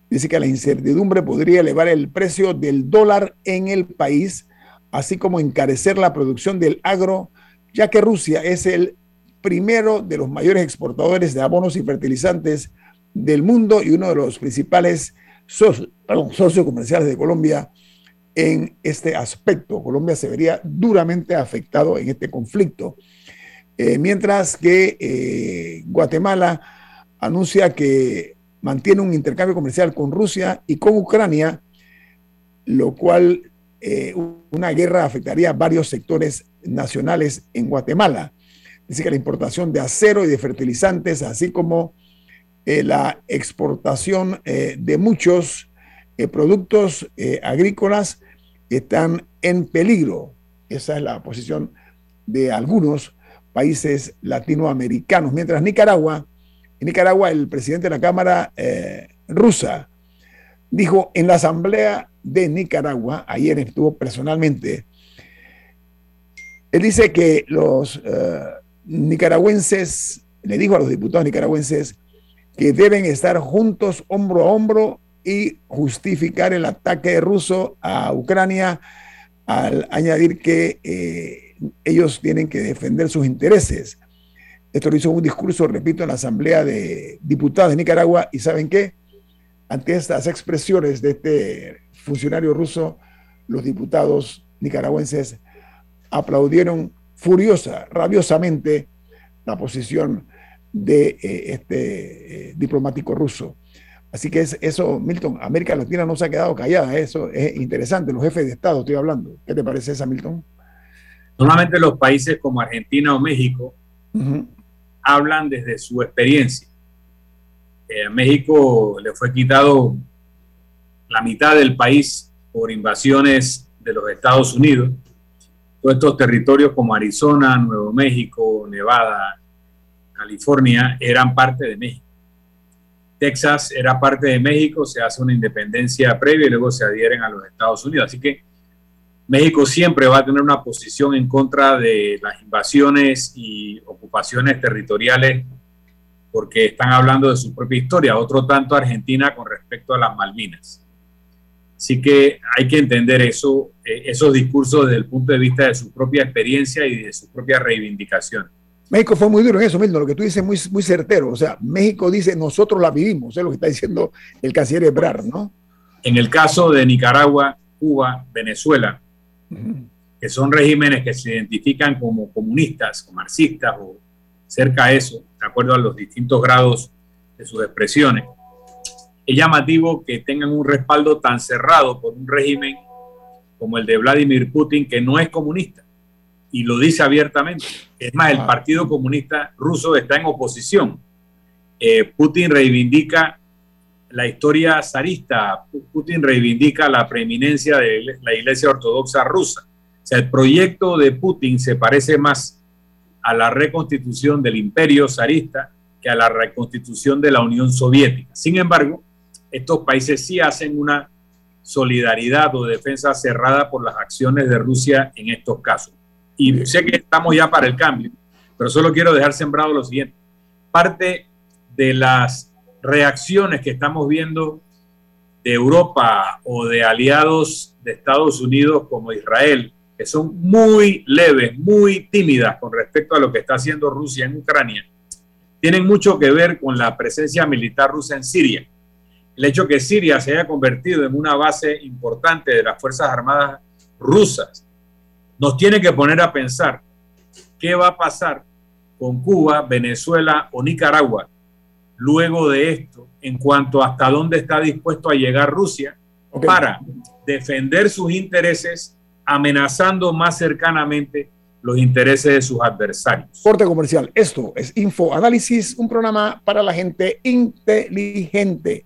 Dice que la incertidumbre podría elevar el precio del dólar en el país, así como encarecer la producción del agro, ya que Rusia es el primero de los mayores exportadores de abonos y fertilizantes del mundo y uno de los principales socios comerciales de Colombia en este aspecto. Colombia se vería duramente afectado en este conflicto. Eh, mientras que eh, Guatemala anuncia que mantiene un intercambio comercial con Rusia y con Ucrania, lo cual eh, una guerra afectaría a varios sectores nacionales en Guatemala. Dice que la importación de acero y de fertilizantes, así como la exportación de muchos productos agrícolas, están en peligro. Esa es la posición de algunos países latinoamericanos. Mientras Nicaragua, en Nicaragua el presidente de la Cámara eh, rusa dijo en la Asamblea de Nicaragua, ayer estuvo personalmente, él dice que los eh, nicaragüenses, le dijo a los diputados nicaragüenses que deben estar juntos hombro a hombro y justificar el ataque ruso a Ucrania al añadir que eh, ellos tienen que defender sus intereses. Esto lo hizo un discurso, repito, en la Asamblea de Diputados de Nicaragua y ¿saben qué? Ante estas expresiones de este funcionario ruso, los diputados nicaragüenses aplaudieron furiosa, rabiosamente la posición de eh, este eh, diplomático ruso. Así que es, eso, Milton, América Latina no se ha quedado callada, eso es interesante, los jefes de Estado estoy hablando. ¿Qué te parece esa, Milton? Normalmente los países como Argentina o México hablan desde su experiencia. Eh, a México le fue quitado la mitad del país por invasiones de los Estados Unidos. Todos estos territorios como Arizona, Nuevo México, Nevada, California eran parte de México. Texas era parte de México, se hace una independencia previa y luego se adhieren a los Estados Unidos. Así que México siempre va a tener una posición en contra de las invasiones y ocupaciones territoriales porque están hablando de su propia historia, otro tanto Argentina con respecto a las Malvinas. Así que hay que entender eh, esos discursos desde el punto de vista de su propia experiencia y de su propia reivindicación. México fue muy duro en eso, Milton, lo que tú dices muy, muy certero. O sea, México dice, nosotros la vivimos, es lo que está diciendo el canciller Ebrard, ¿no? En el caso de Nicaragua, Cuba, Venezuela, que son regímenes que se identifican como comunistas o marxistas o cerca de eso, de acuerdo a los distintos grados de sus expresiones. Es llamativo que tengan un respaldo tan cerrado por un régimen como el de Vladimir Putin, que no es comunista, y lo dice abiertamente. Es más, el Partido Comunista Ruso está en oposición. Eh, Putin reivindica la historia zarista, Putin reivindica la preeminencia de la Iglesia Ortodoxa rusa. O sea, el proyecto de Putin se parece más a la reconstitución del imperio zarista que a la reconstitución de la Unión Soviética. Sin embargo, estos países sí hacen una solidaridad o defensa cerrada por las acciones de Rusia en estos casos. Y sé que estamos ya para el cambio, pero solo quiero dejar sembrado lo siguiente. Parte de las reacciones que estamos viendo de Europa o de aliados de Estados Unidos como Israel, que son muy leves, muy tímidas con respecto a lo que está haciendo Rusia en Ucrania, tienen mucho que ver con la presencia militar rusa en Siria el hecho que Siria se haya convertido en una base importante de las Fuerzas Armadas rusas nos tiene que poner a pensar qué va a pasar con Cuba, Venezuela o Nicaragua luego de esto en cuanto hasta dónde está dispuesto a llegar Rusia para defender sus intereses amenazando más cercanamente los intereses de sus adversarios. Corte comercial. Esto es Info Análisis, un programa para la gente inteligente.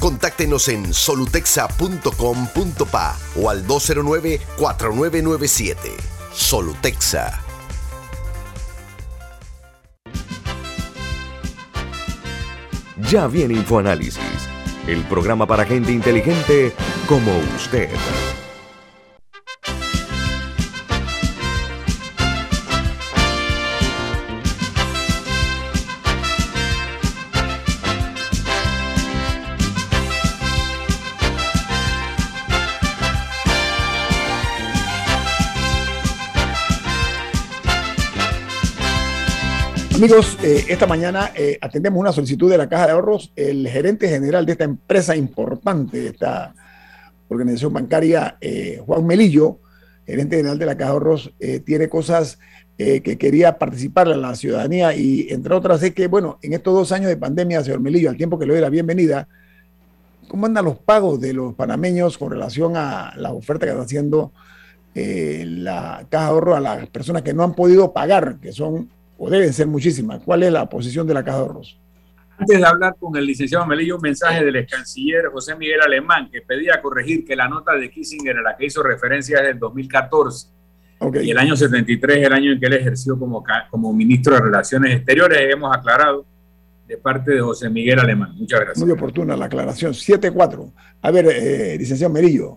Contáctenos en solutexa.com.pa o al 209-4997. Solutexa. Ya viene InfoAnálisis, el programa para gente inteligente como usted. Amigos, eh, esta mañana eh, atendemos una solicitud de la Caja de Ahorros. El gerente general de esta empresa importante, de esta organización bancaria, eh, Juan Melillo, gerente general de la Caja de Ahorros, tiene cosas que quería participar a la ciudadanía y entre otras es que, bueno, en estos dos años de pandemia, señor Melillo, al tiempo que le doy la bienvenida, ¿cómo andan los pagos de los panameños con relación a la oferta que está haciendo la Caja de Ahorros a las personas que no han podido pagar, que son o deben ser muchísimas. ¿Cuál es la posición de la Caja de Ahorros? Antes de hablar con el licenciado Melillo, un mensaje del ex canciller José Miguel Alemán que pedía corregir que la nota de Kissinger a la que hizo referencia es del 2014 y el año 73 es el año en que él ejerció como, como ministro de Relaciones Exteriores. Hemos aclarado de parte de José Miguel Alemán. Muchas gracias. Muy oportuna la aclaración. 7-4. A ver, eh, licenciado Melillo.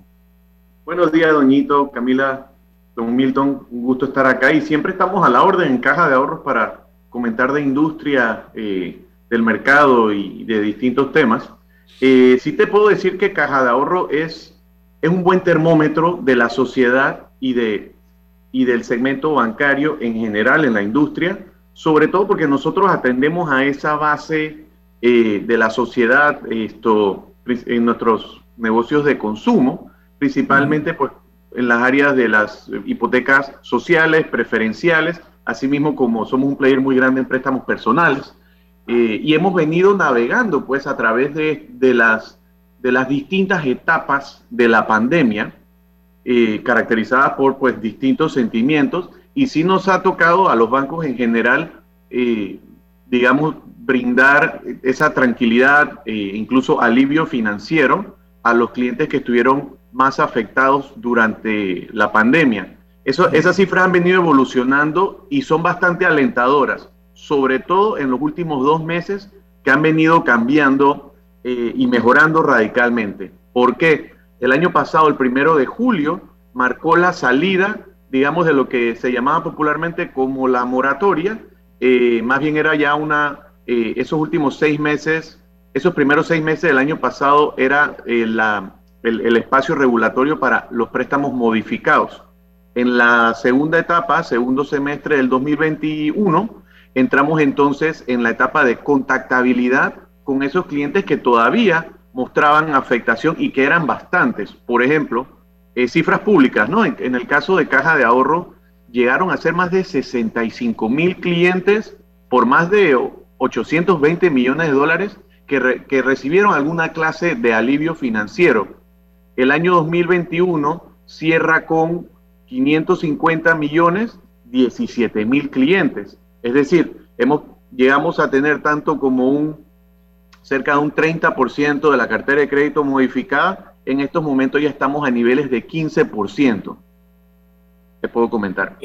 Buenos días, doñito Camila Don Milton, un gusto estar acá y siempre estamos a la orden en Caja de Ahorros para comentar de industria, eh, del mercado y de distintos temas. Eh, sí te puedo decir que Caja de Ahorro es, es un buen termómetro de la sociedad y, de, y del segmento bancario en general en la industria, sobre todo porque nosotros atendemos a esa base eh, de la sociedad esto, en nuestros negocios de consumo, principalmente pues en las áreas de las hipotecas sociales, preferenciales, asimismo como somos un player muy grande en préstamos personales. Eh, y hemos venido navegando pues a través de, las, de las distintas etapas de la pandemia, eh, caracterizadas por pues distintos sentimientos, y sí nos ha tocado a los bancos en general, eh, digamos, brindar esa tranquilidad, incluso alivio financiero a los clientes que estuvieron más afectados durante la pandemia. Eso, esas cifras han venido evolucionando y son bastante alentadoras, sobre todo en los últimos dos meses que han venido cambiando eh, y mejorando radicalmente. ¿Por qué? El año pasado, el primero de julio, marcó la salida, digamos, de lo que se llamaba popularmente como la moratoria. Eh, más bien era ya una, eh, esos últimos seis meses, esos primeros seis meses del año pasado era eh, la, el, espacio regulatorio para los préstamos modificados. En la segunda etapa, segundo semestre del 2021, entramos entonces en la etapa de contactabilidad con esos clientes que todavía mostraban afectación y que eran bastantes. Por ejemplo, eh, cifras públicas, ¿no? En, el caso de Caja de Ahorro, llegaron a ser más de 65 mil clientes por más de 820 millones de dólares que recibieron alguna clase de alivio financiero. El año 2021 cierra con 550 millones, 17 mil clientes. Es decir, hemos, llegamos a tener tanto como un cerca de un 30% de la cartera de crédito modificada. En estos momentos ya estamos a niveles de 15%. Te puedo comentar.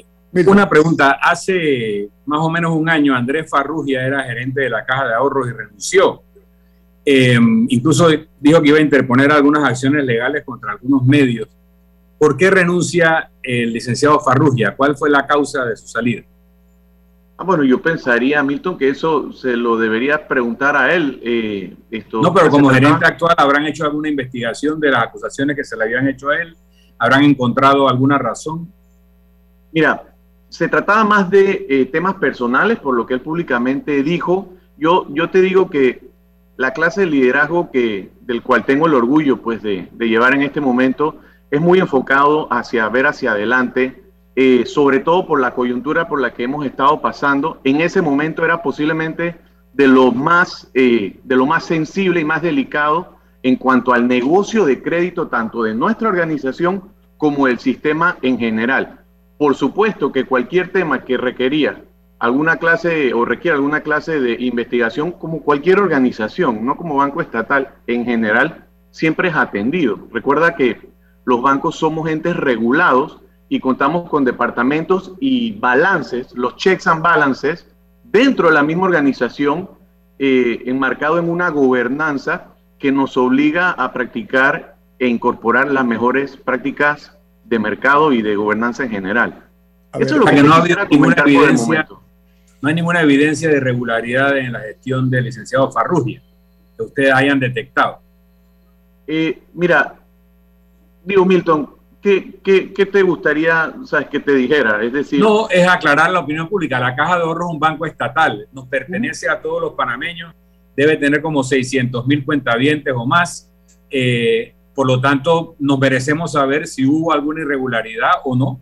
Una pregunta. Hace más o menos un año Andrés Farrugia era gerente de la Caja de Ahorros y renunció. Em, incluso dijo que iba a interponer algunas acciones legales contra algunos medios. ¿Por qué renuncia el licenciado Farrugia? ¿Cuál fue la causa de su salida? Ah, bueno, yo pensaría, Milton, que eso se lo debería preguntar a él. Eh, esto, no, pero como gerente actual, ¿habrán hecho alguna investigación de las acusaciones que se le habían hecho a él? ¿Habrán encontrado alguna razón? Mira, se trataba más de eh, temas personales, por lo que él públicamente dijo. Yo, yo te digo que la clase de liderazgo que, del cual tengo el orgullo pues, de, llevar en este momento es muy enfocado hacia ver hacia adelante eh, sobre todo por la coyuntura por la que hemos estado pasando. En ese momento era posiblemente de lo más, eh, de lo más sensible y más delicado en cuanto al negocio de crédito, tanto de nuestra organización como del sistema en general. Por supuesto que cualquier tema que requería alguna clase o requiere alguna clase de investigación, como cualquier organización, no como banco estatal en general, siempre es atendido. Recuerda que los bancos somos entes regulados y contamos con departamentos y balances, los checks and balances, dentro de la misma organización, eh, enmarcado en una gobernanza que nos obliga a practicar e incorporar las mejores prácticas de mercado y de gobernanza en general. Eso es lo que, no, ha ninguna evidencia, no hay ninguna evidencia de irregularidad en la gestión del licenciado Farrugia que ustedes hayan detectado. Eh, mira, digo Milton, ¿qué, qué, te gustaría sabes, que te dijera? Es decir... No, es aclarar la opinión pública. La Caja de Ahorros es un banco estatal, nos pertenece a todos los panameños, debe tener como 600 mil cuentavientes o más. Eh, por lo tanto, nos merecemos saber si hubo alguna irregularidad o no.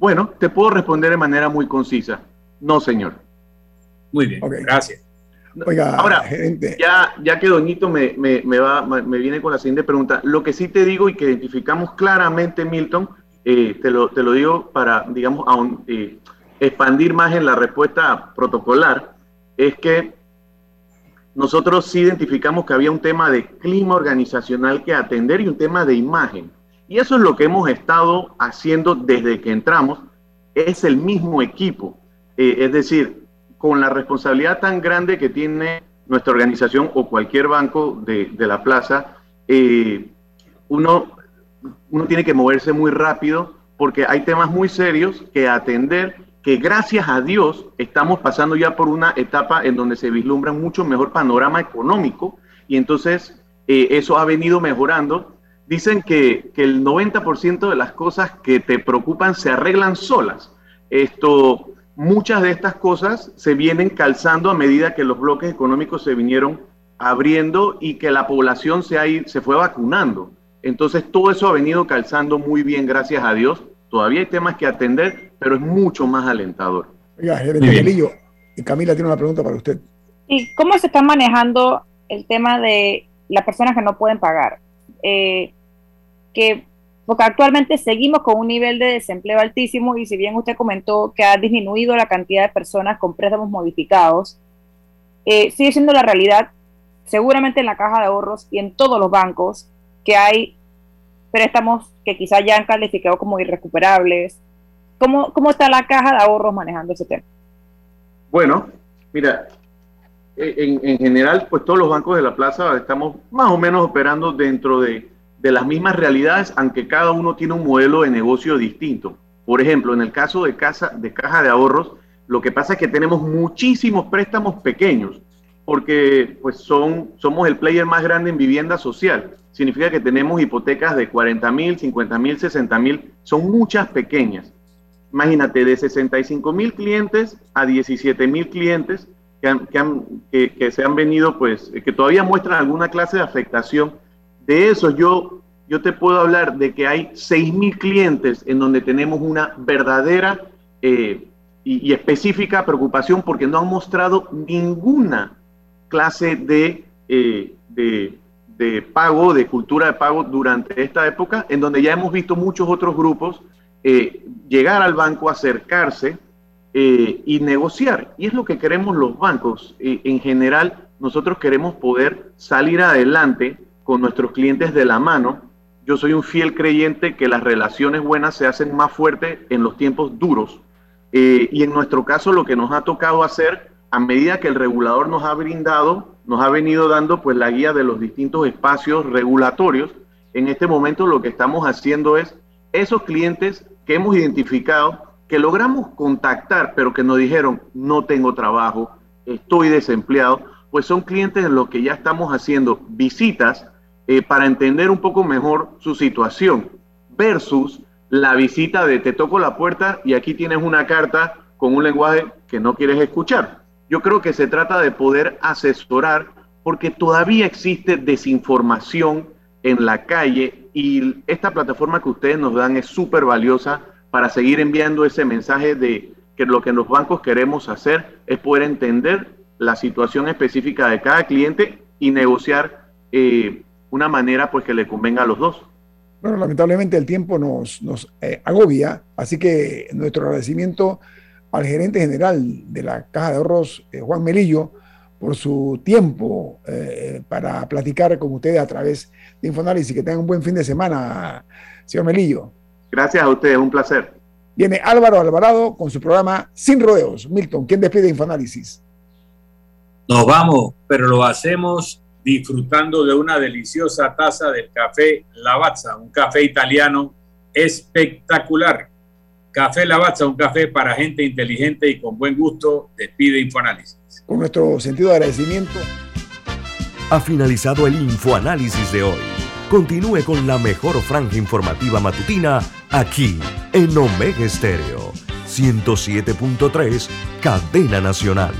Bueno, te puedo responder de manera muy concisa. No, señor. Muy bien, gracias. Ahora, Ya, ya que Doñito me, va, me viene con la siguiente pregunta, lo que sí te digo y que identificamos claramente, Milton, eh, te, lo, te lo digo para, digamos, aún, eh, expandir más en la respuesta protocolar, es que nosotros sí identificamos que había un tema de clima organizacional que atender y un tema de imagen. Y eso es lo que hemos estado haciendo desde que entramos. Es el mismo equipo. Eh, es decir, con la responsabilidad tan grande que tiene nuestra organización o cualquier banco de, la plaza, eh, uno, uno tiene que moverse muy rápido porque hay temas muy serios que atender, que gracias a Dios estamos pasando ya por una etapa en donde se vislumbra mucho mejor panorama económico y entonces eh, eso ha venido mejorando. Dicen que, que el 90% de las cosas que te preocupan se arreglan solas. Esto, muchas de estas cosas se vienen calzando a medida que los bloques económicos se vinieron abriendo y que la población se, se fue vacunando. Entonces todo eso ha venido calzando muy bien, gracias a Dios. Todavía hay temas que atender, pero es mucho más alentador. Oiga, y Camila tiene una pregunta para usted. ¿Y cómo se está manejando el tema de las personas que no pueden pagar? Eh, que porque actualmente seguimos con un nivel de desempleo altísimo y si bien usted comentó que ha disminuido la cantidad de personas con préstamos modificados, eh, sigue siendo la realidad, seguramente en la caja de ahorros y en todos los bancos, que hay préstamos que quizás ya han calificado como irrecuperables. ¿Cómo, ¿Cómo está la caja de ahorros manejando ese tema? Bueno, mira, en, en general, pues todos los bancos de la plaza estamos más o menos operando dentro de de las mismas realidades, aunque cada uno tiene un modelo de negocio distinto. Por ejemplo, en el caso de, casa, de caja de ahorros, lo que pasa es que tenemos muchísimos préstamos pequeños. porque pues son, somos el player más grande en vivienda social. Significa que tenemos hipotecas de 40 mil, 50 mil, 60 mil, son muchas pequeñas. Imagínate, de 65 mil clientes a 17 mil clientes que, que, se han venido, pues, que todavía muestran alguna clase de afectación. De eso yo, yo te puedo hablar de que hay 6 mil clientes en donde tenemos una verdadera eh, y, específica preocupación porque no han mostrado ninguna clase eh, de, de, pago, de cultura de pago durante esta época, en donde ya hemos visto muchos otros grupos eh, llegar al banco, acercarse y negociar. Y es lo que queremos los bancos. en general, nosotros queremos poder salir adelante con nuestros clientes de la mano. Yo soy un fiel creyente que las relaciones buenas se hacen más fuertes en los tiempos duros. y en nuestro caso lo que nos ha tocado hacer a medida que el regulador nos ha brindado, nos ha venido dando pues la guía de los distintos espacios regulatorios, en este momento lo que estamos haciendo es esos clientes que hemos identificado, que logramos contactar, pero que nos dijeron, no tengo trabajo, estoy desempleado, pues son clientes en los que ya estamos haciendo visitas eh, para entender un poco mejor su situación, versus la visita de te toco la puerta y aquí tienes una carta con un lenguaje que no quieres escuchar. Yo creo que se trata de poder asesorar porque todavía existe desinformación en la calle y esta plataforma que ustedes nos dan es súper valiosa para seguir enviando ese mensaje de que lo que los bancos queremos hacer es poder entender la situación específica de cada cliente y negociar eh, una manera pues que le convenga a los dos. Bueno, lamentablemente el tiempo nos, nos eh, agobia, así que nuestro agradecimiento al gerente general de la Caja de Ahorros, eh, Juan Melillo, por su tiempo eh, para platicar con ustedes a través de Infoanálisis. Que tengan un buen fin de semana, señor Melillo. Gracias a ustedes, un placer. Viene Álvaro Alvarado con su programa Sin Rodeos. Milton, ¿quién despide Infoanálisis? Nos vamos, pero lo hacemos disfrutando de una deliciosa taza del café Lavazza, un café italiano espectacular Café Lavazza, un café para gente inteligente y con buen gusto, despide Infoanálisis. Con nuestro sentido de agradecimiento. Ha finalizado el Infoanálisis de hoy. Continúe con la mejor franja informativa matutina aquí en Omega Estéreo 107.3, Cadena Nacional.